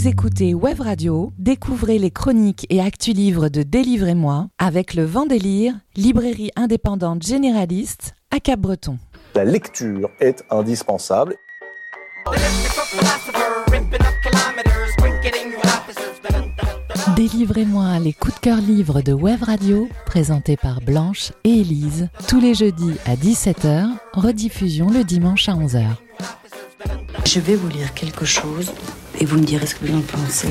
Vous écoutez Web Radio, découvrez les chroniques et actus livres de Délivrez-moi avec le Vent Délire, librairie indépendante généraliste à Cap-Breton. La lecture est indispensable. Délivrez-moi les coups de cœur livres de Web Radio, présentés par Blanche et Élise, tous les jeudis à 17h, rediffusion le dimanche à 11h. Je vais vous lire quelque chose et vous me direz ce que vous en pensez.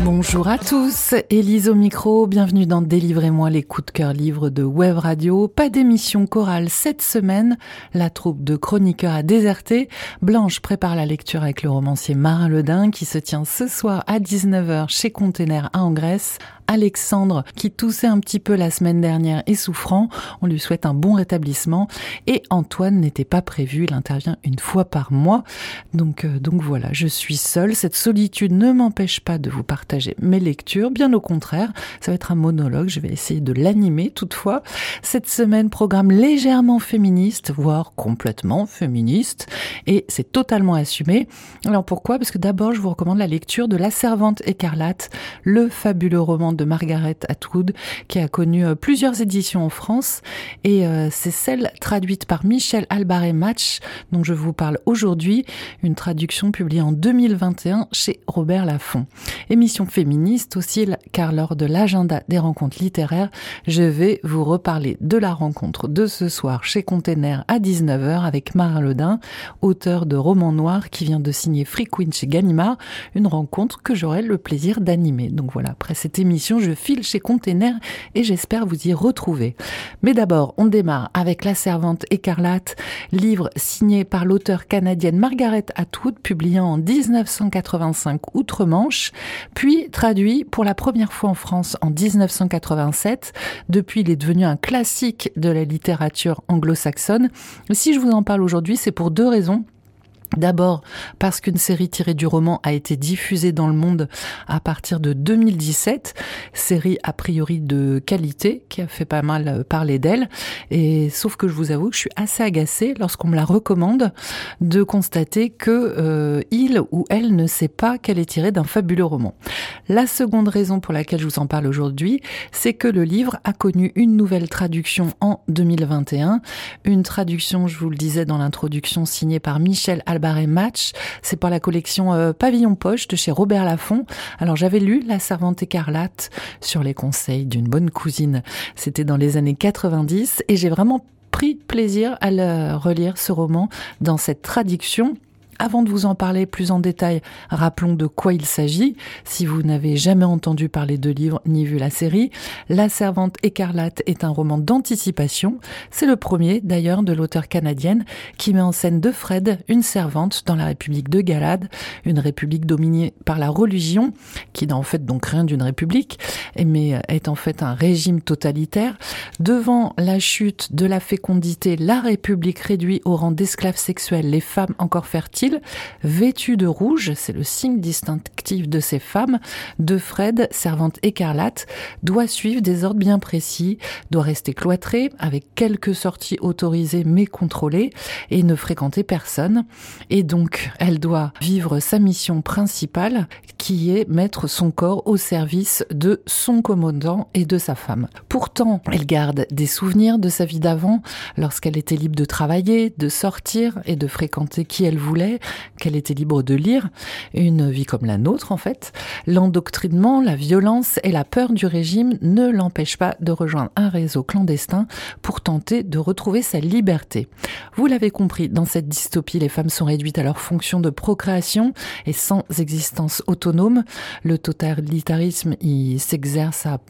Bonjour à tous, Élise au micro, bienvenue dans Délivrez-moi les coups de cœur livres de Web Radio. Pas d'émission chorale cette semaine, la troupe de chroniqueurs a déserté. Blanche prépare la lecture avec le romancier Marin Ledin qui se tient ce soir à 19h chez Container à Grèce. Alexandre, qui toussait un petit peu la semaine dernière et souffrant. On lui souhaite un bon rétablissement. Et Antoine n'était pas prévu. Il intervient une fois par mois. Donc, euh, donc voilà, je suis seule. Cette solitude ne m'empêche pas de vous partager mes lectures. Bien au contraire, ça va être un monologue. Je vais essayer de l'animer toutefois. Cette semaine, programme légèrement féministe, voire complètement féministe. Et c'est totalement assumé. Alors pourquoi? Parce que d'abord, je vous recommande la lecture de La Servante écarlate, le fabuleux roman de Margaret Atwood, qui a connu euh, plusieurs éditions en France. Et euh, c'est celle traduite par Michel Albaret Match, dont je vous parle aujourd'hui, une traduction publiée en 2021 chez Robert Laffont. Émission féministe aussi, car lors de l'agenda des rencontres littéraires, je vais vous reparler de la rencontre de ce soir chez Container à 19h avec Marin Lodin, auteur de romans noirs qui vient de signer Free Queen chez Gallimard, une rencontre que j'aurai le plaisir d'animer. Donc voilà, après cette émission, je file chez Container et j'espère vous y retrouver. Mais d'abord, on démarre avec La Servante écarlate, livre signé par l'auteur canadienne Margaret Atwood, publié en 1985 outre-Manche, puis traduit pour la première fois en France en 1987. Depuis, il est devenu un classique de la littérature anglo-saxonne. Si je vous en parle aujourd'hui, c'est pour deux raisons. D'abord parce qu'une série tirée du roman a été diffusée dans le monde à partir de 2017, série a priori de qualité qui a fait pas mal euh, parler d'elle et sauf que je vous avoue que je suis assez agacée lorsqu'on me la recommande de constater que euh, il ou elle ne sait pas qu'elle est tirée d'un fabuleux roman. La seconde raison pour laquelle je vous en parle aujourd'hui, c'est que le livre a connu une nouvelle traduction en 2021, une traduction, je vous le disais dans l'introduction signée par Michel Albaret Match. C'est pour la collection euh, Pavillon Poche de chez Robert Laffont. Alors j'avais lu La Servante écarlate sur les conseils d'une bonne cousine. C'était dans les années 90 et j'ai vraiment pris plaisir à le relire ce roman dans cette traduction avant de vous en parler plus en détail, rappelons de quoi il s'agit. Si vous n'avez jamais entendu parler de livre ni vu la série, La Servante écarlate est un roman d'anticipation. C'est le premier d'ailleurs de l'auteur canadienne qui met en scène de Fred, une servante dans la République de Galade, une république dominée par la religion, qui n'a en fait donc rien d'une république, mais est en fait un régime totalitaire. Devant la chute de la fécondité, la République réduit au rang d'esclaves sexuels les femmes encore fertiles vêtue de rouge, c'est le signe distinctif de ces femmes, de Fred, servante écarlate, doit suivre des ordres bien précis, doit rester cloîtrée avec quelques sorties autorisées mais contrôlées et ne fréquenter personne. Et donc, elle doit vivre sa mission principale qui est mettre son corps au service de son commandant et de sa femme. Pourtant, elle garde des souvenirs de sa vie d'avant, lorsqu'elle était libre de travailler, de sortir et de fréquenter qui elle voulait, qu'elle était libre de lire, une vie comme la nôtre en fait. L'endoctrinement, la violence et la peur du régime ne l'empêchent pas de rejoindre un réseau clandestin pour tenter de retrouver sa liberté. Vous l'avez compris, dans cette dystopie, les femmes sont réduites à leur fonction de procréation et sans existence autonome. Le totalitarisme, il s'exerce à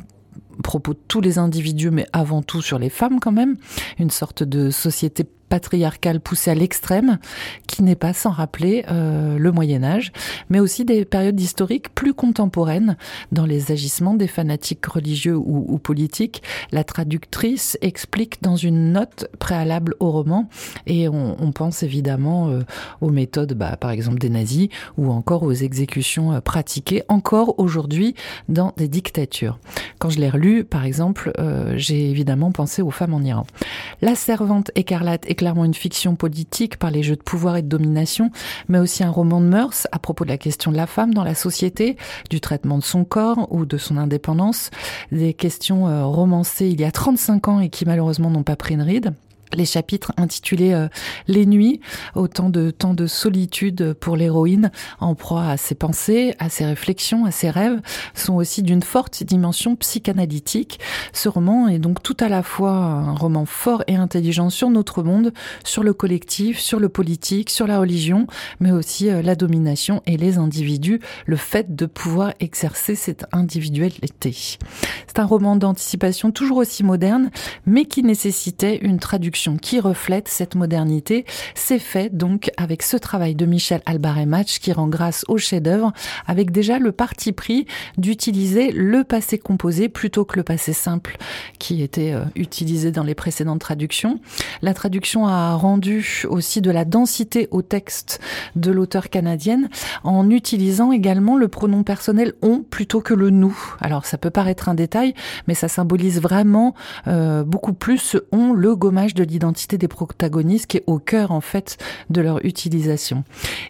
propos de tous les individus, mais avant tout sur les femmes quand même, une sorte de société patriarcale poussée à l'extrême, qui n'est pas sans rappeler euh, le Moyen Âge, mais aussi des périodes historiques plus contemporaines dans les agissements des fanatiques religieux ou, ou politiques. La traductrice explique dans une note préalable au roman, et on, on pense évidemment euh, aux méthodes, bah, par exemple des nazis, ou encore aux exécutions euh, pratiquées encore aujourd'hui dans des dictatures. Quand je l'ai relu, par exemple, euh, j'ai évidemment pensé aux femmes en Iran. La servante écarlate clairement une fiction politique par les jeux de pouvoir et de domination, mais aussi un roman de mœurs à propos de la question de la femme dans la société, du traitement de son corps ou de son indépendance, des questions euh, romancées il y a 35 ans et qui malheureusement n'ont pas pris une ride les chapitres intitulés euh, Les nuits, autant de temps de solitude pour l'héroïne, en proie à ses pensées, à ses réflexions, à ses rêves, sont aussi d'une forte dimension psychanalytique. Ce roman est donc tout à la fois un roman fort et intelligent sur notre monde, sur le collectif, sur le politique, sur la religion, mais aussi euh, la domination et les individus, le fait de pouvoir exercer cette individualité. C'est un roman d'anticipation toujours aussi moderne, mais qui nécessitait une traduction qui reflète cette modernité. C'est fait donc avec ce travail de Michel Albaré-Match qui rend grâce au chef-d'œuvre avec déjà le parti pris d'utiliser le passé composé plutôt que le passé simple qui était euh, utilisé dans les précédentes traductions. La traduction a rendu aussi de la densité au texte de l'auteur canadienne en utilisant également le pronom personnel on plutôt que le nous. Alors ça peut paraître un détail, mais ça symbolise vraiment euh, beaucoup plus ce on, le gommage de l'identité des protagonistes qui est au cœur en fait de leur utilisation.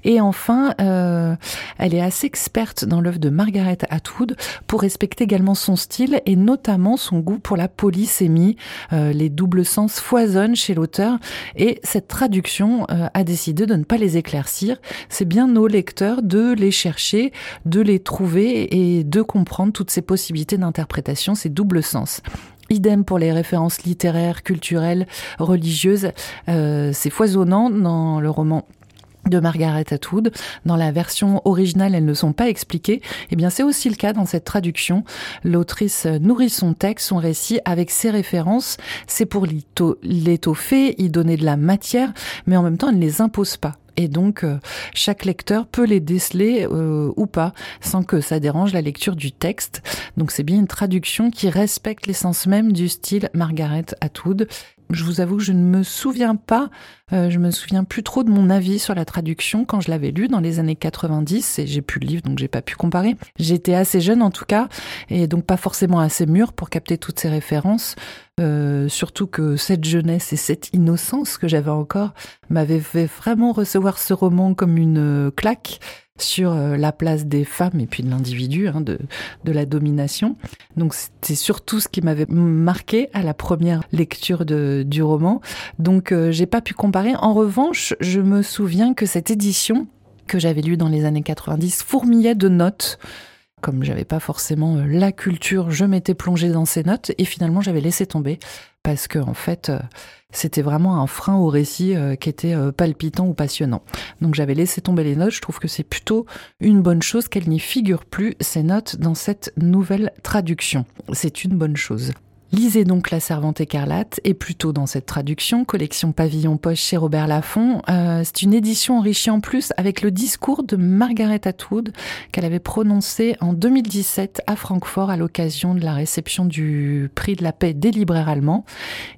Et enfin, euh, elle est assez experte dans l'œuvre de Margaret Atwood pour respecter également son style et notamment son goût pour la polysémie. Euh, les doubles sens foisonnent chez l'auteur et cette traduction euh, a décidé de ne pas les éclaircir. C'est bien nos lecteurs de les chercher, de les trouver et de comprendre toutes ces possibilités d'interprétation, ces doubles sens. Idem pour les références littéraires, culturelles, religieuses. Euh, c'est foisonnant dans le roman de Margaret Atwood. Dans la version originale, elles ne sont pas expliquées. Eh bien, c'est aussi le cas dans cette traduction. L'autrice nourrit son texte, son récit avec ses références. C'est pour l'étoffer, y donner de la matière, mais en même temps, elle ne les impose pas et donc euh, chaque lecteur peut les déceler euh, ou pas sans que ça dérange la lecture du texte. Donc c'est bien une traduction qui respecte l'essence même du style Margaret Atwood je vous avoue que je ne me souviens pas, euh, je me souviens plus trop de mon avis sur la traduction quand je l'avais lu dans les années 90 et j'ai plus le livre donc j'ai pas pu comparer. J'étais assez jeune en tout cas et donc pas forcément assez mûr pour capter toutes ces références. Euh, surtout que cette jeunesse et cette innocence que j'avais encore m'avaient fait vraiment recevoir ce roman comme une claque sur euh, la place des femmes et puis de l'individu, hein, de, de la domination. Donc c'était surtout ce qui m'avait marqué à la première lecture de, du roman. Donc euh, j'ai pas pu comparer. En revanche, je me souviens que cette édition que j'avais lue dans les années 90 fourmillait de notes comme j'avais pas forcément euh, la culture, je m'étais plongée dans ces notes et finalement j'avais laissé tomber parce que en fait euh, c'était vraiment un frein au récit euh, qui était palpitant ou passionnant. Donc j'avais laissé tomber les notes, je trouve que c'est plutôt une bonne chose qu'elles n'y figurent plus ces notes dans cette nouvelle traduction. C'est une bonne chose. Lisez donc La Servante écarlate et plutôt dans cette traduction, collection Pavillon Poche chez Robert Laffont. Euh, c'est une édition enrichie en plus avec le discours de Margaret Atwood qu'elle avait prononcé en 2017 à Francfort à l'occasion de la réception du prix de la paix des libraires allemands.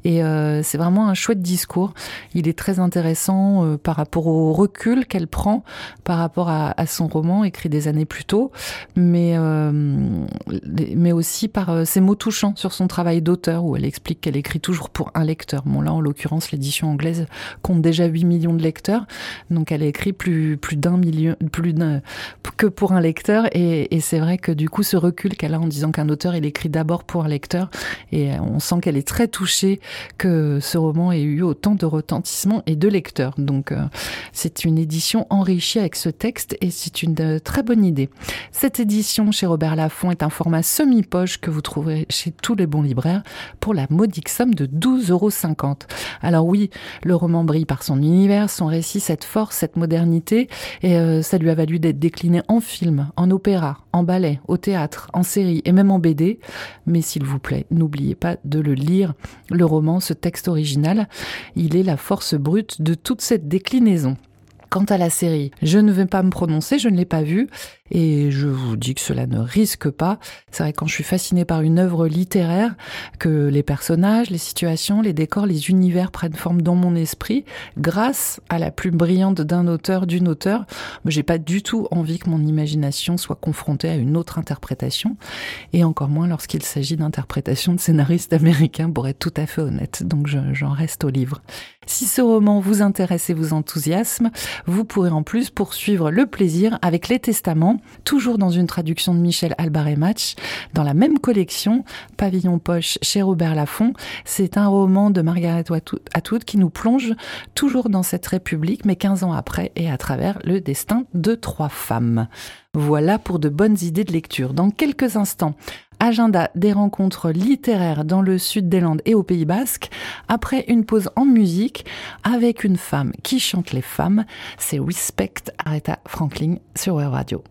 Et euh, c'est vraiment un chouette discours. Il est très intéressant euh, par rapport au recul qu'elle prend par rapport à, à, son roman écrit des années plus tôt, mais, mais aussi par ses mots touchants sur son travail d'auteur où elle explique qu'elle écrit toujours pour un lecteur. Bon là, en l'occurrence, l'édition anglaise compte déjà 8 millions de lecteurs, donc elle écrit plus plus d'un million, plus que pour un lecteur. Et, c'est vrai que du coup, ce recul qu'elle a en disant qu'un auteur, il écrit d'abord pour un lecteur, et on sent qu'elle est très touchée que ce roman ait eu autant de retentissement et de lecteurs. Donc euh, c'est une édition enrichie avec ce texte et c'est une euh, très bonne idée. Cette édition chez Robert Laffont est un format semi-poche que vous trouverez chez tous les bons libraires pour la modique somme de 12,50 euros. Alors oui, le roman brille par son univers, son récit, cette force, cette modernité, et euh, ça lui a valu d'être décliné en film, en opéra, en ballet, au théâtre, en série et même en BD. Mais s'il vous plaît, n'oubliez pas de le lire. Le roman, ce texte original, il est la force brute de toute cette déclinaison. Quant à la série, je ne vais pas me prononcer, je ne l'ai pas vue et je vous dis que cela ne risque pas. C'est vrai quand je suis fascinée par une œuvre littéraire que les personnages, les situations, les décors, les univers prennent forme dans mon esprit grâce à la plume brillante d'un auteur, d'une auteure. J'ai pas du tout envie que mon imagination soit confrontée à une autre interprétation et encore moins lorsqu'il s'agit d'interprétation de scénaristes américains pour être tout à fait honnête. Donc j'en reste au livre. Si ce roman vous intéresse et vous enthousiasme, vous pourrez en plus poursuivre le plaisir avec Les Testaments, toujours dans une traduction de Michel Albaret Match, dans la même collection, Pavillon Poche chez Robert Laffont. C'est un roman de Margaret Atwood qui nous plonge toujours dans cette République, mais 15 ans après et à travers le destin de trois femmes. Voilà pour de bonnes idées de lecture. Dans quelques instants, agenda des rencontres littéraires dans le sud des Landes et au Pays Basque, après une pause en musique avec une femme qui chante les femmes, c'est Respect Aretha Franklin sur Web Radio.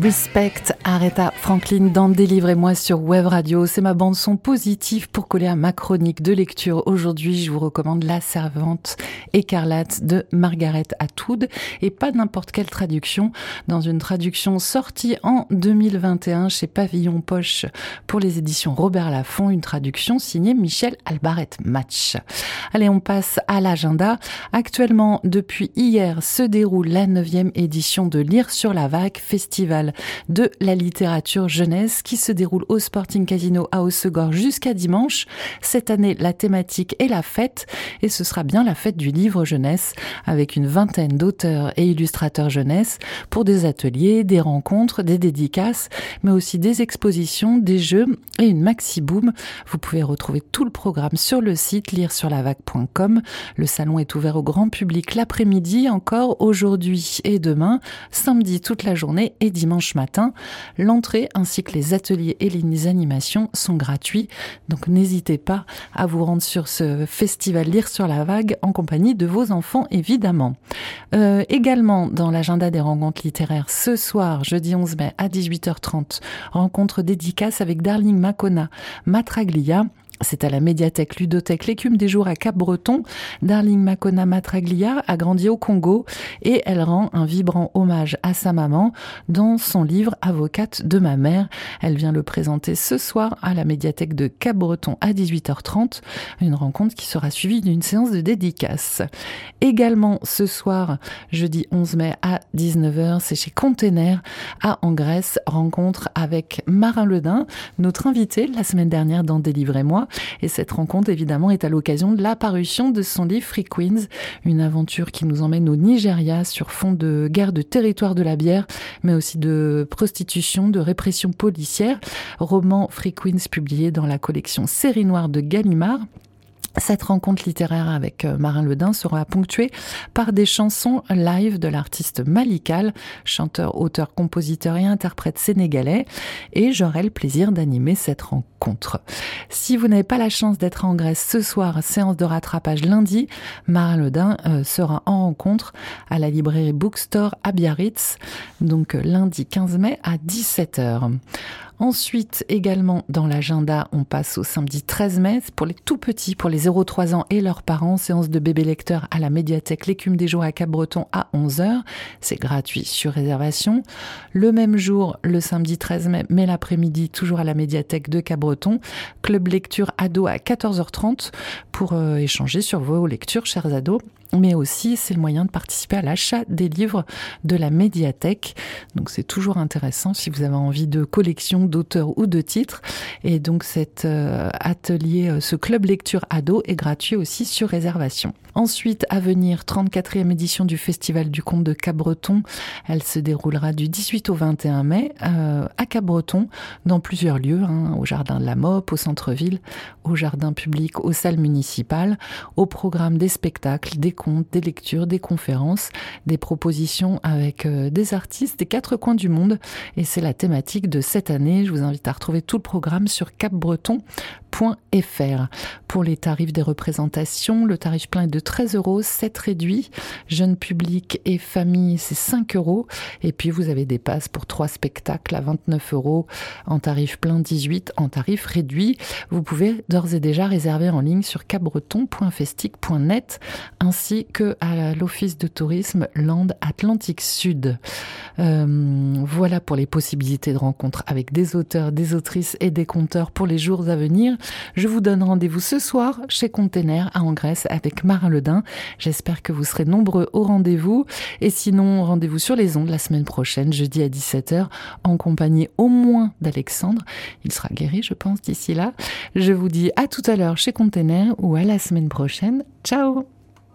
Respect, Aretha Franklin dans Délivrez-moi sur Web Radio. C'est ma bande son positive pour coller à ma chronique de lecture. Aujourd'hui, je vous recommande La Servante écarlate de Margaret Atwood et pas n'importe quelle traduction dans une traduction sortie en 2021 chez Pavillon Poche pour les éditions Robert Laffont, une traduction signée Michel Albaret Match. Allez, on passe à l'agenda. Actuellement, depuis hier, se déroule la neuvième édition de Lire sur la vague, festival de la littérature jeunesse qui se déroule au Sporting Casino à Haussegor jusqu'à dimanche. Cette année, la thématique est la fête et ce sera bien la fête du livre jeunesse avec une vingtaine d'auteurs et illustrateurs jeunesse pour des ateliers, des rencontres, des dédicaces, mais aussi des expositions, des jeux et une maxi boom. Vous pouvez retrouver tout le programme sur le site lire-sur-la-vague.com. Le salon est ouvert au grand public l'après-midi encore aujourd'hui et demain, samedi toute la journée et dimanche matin. L'entrée ainsi que les ateliers et les animations sont gratuits, donc n'hésitez pas à vous rendre sur ce festival Lire sur la vague en compagnie de vos enfants évidemment. Euh, également dans l'agenda des rencontres littéraires ce soir, jeudi 11 mai à 18h30, rencontre dédicace avec Darling Macona Matraglia c'est à la médiathèque ludothèque L'écume des jours à Cap-Breton. Darling Makona Matraglia a grandi au Congo et elle rend un vibrant hommage à sa maman dans son livre Avocate de ma mère. Elle vient le présenter ce soir à la médiathèque de Cap-Breton à 18h30. Une rencontre qui sera suivie d'une séance de dédicace. Également ce soir, jeudi 11 mai à 19h, c'est chez Container à Grèce. rencontre avec Marin Ledin, notre invité la semaine dernière dans Délivrez-moi Et cette rencontre, évidemment, est à l'occasion de la parution de son livre Free Queens, une aventure qui nous emmène au Nigeria sur fond de guerre de territoire de la bière, mais aussi de prostitution, de répression policière. Roman Free Queens publié dans la collection Série Noire de Gallimard. Cette rencontre littéraire avec euh, Marin Ledin sera ponctuée par des chansons live de l'artiste Malikal, chanteur, auteur, compositeur et interprète sénégalais, et j'aurai le plaisir d'animer cette rencontre. Si vous n'avez pas la chance d'être en Grèce ce soir, séance de rattrapage lundi, Marin Ledin euh, sera en rencontre à la librairie Bookstore à Biarritz, donc euh, lundi 15 mai à 17h. Ensuite, également dans l'agenda, on passe au samedi 13 mai pour les tout petits, pour les 0-3 ans et leurs parents, séance de bébé lecteur à la médiathèque L'écume des jours à Cap-Breton à 11h. C'est gratuit sur réservation. Le même jour, le samedi 13 mai, mais l'après-midi, toujours à la médiathèque de Cap-Breton, club lecture ado à 14h30 pour euh, échanger sur vos lectures, chers ados mais aussi c'est le moyen de participer à l'achat des livres de la médiathèque. Donc c'est toujours intéressant si vous avez envie de collection d'auteurs ou de titres. Et donc cet euh, atelier, euh, ce club lecture ado est gratuit aussi sur réservation. Ensuite, à venir, 34e édition du Festival du Conte de Cabreton. Elle se déroulera du 18 au 21 mai euh, à Cabreton, dans plusieurs lieux, hein, au Jardin de la Mop, au centre-ville, au Jardin public, aux salles municipales, au programme des spectacles, des contes, des lectures, des conférences, des propositions avec euh, des artistes des quatre coins du monde. Et c'est la thématique de cette année. Je vous invite à retrouver tout le programme sur capbreton.fr. Pour les tarifs des représentations, le tarif plein est de 13 euros, 7 réduits. Jeune public et famille, c'est 5 euros. Et puis vous avez des passes pour trois spectacles à 29 euros, en tarif plein 18, en tarif réduit. Vous pouvez d'ores et déjà réserver en ligne sur cabreton.festic.net ainsi que à l'Office de tourisme Land Atlantique Sud. Euh, voilà pour les possibilités de rencontre avec des auteurs, des autrices et des conteurs pour les jours à venir. Je vous donne rendez-vous ce soir chez Container à Grèce avec Marin Ledin. J'espère que vous serez nombreux au rendez-vous. Et sinon, rendez-vous sur les ondes la semaine prochaine, jeudi à 17h, en compagnie au moins d'Alexandre. Il sera guéri, je pense, d'ici là. Je vous dis à tout à l'heure chez Container ou à la semaine prochaine. Ciao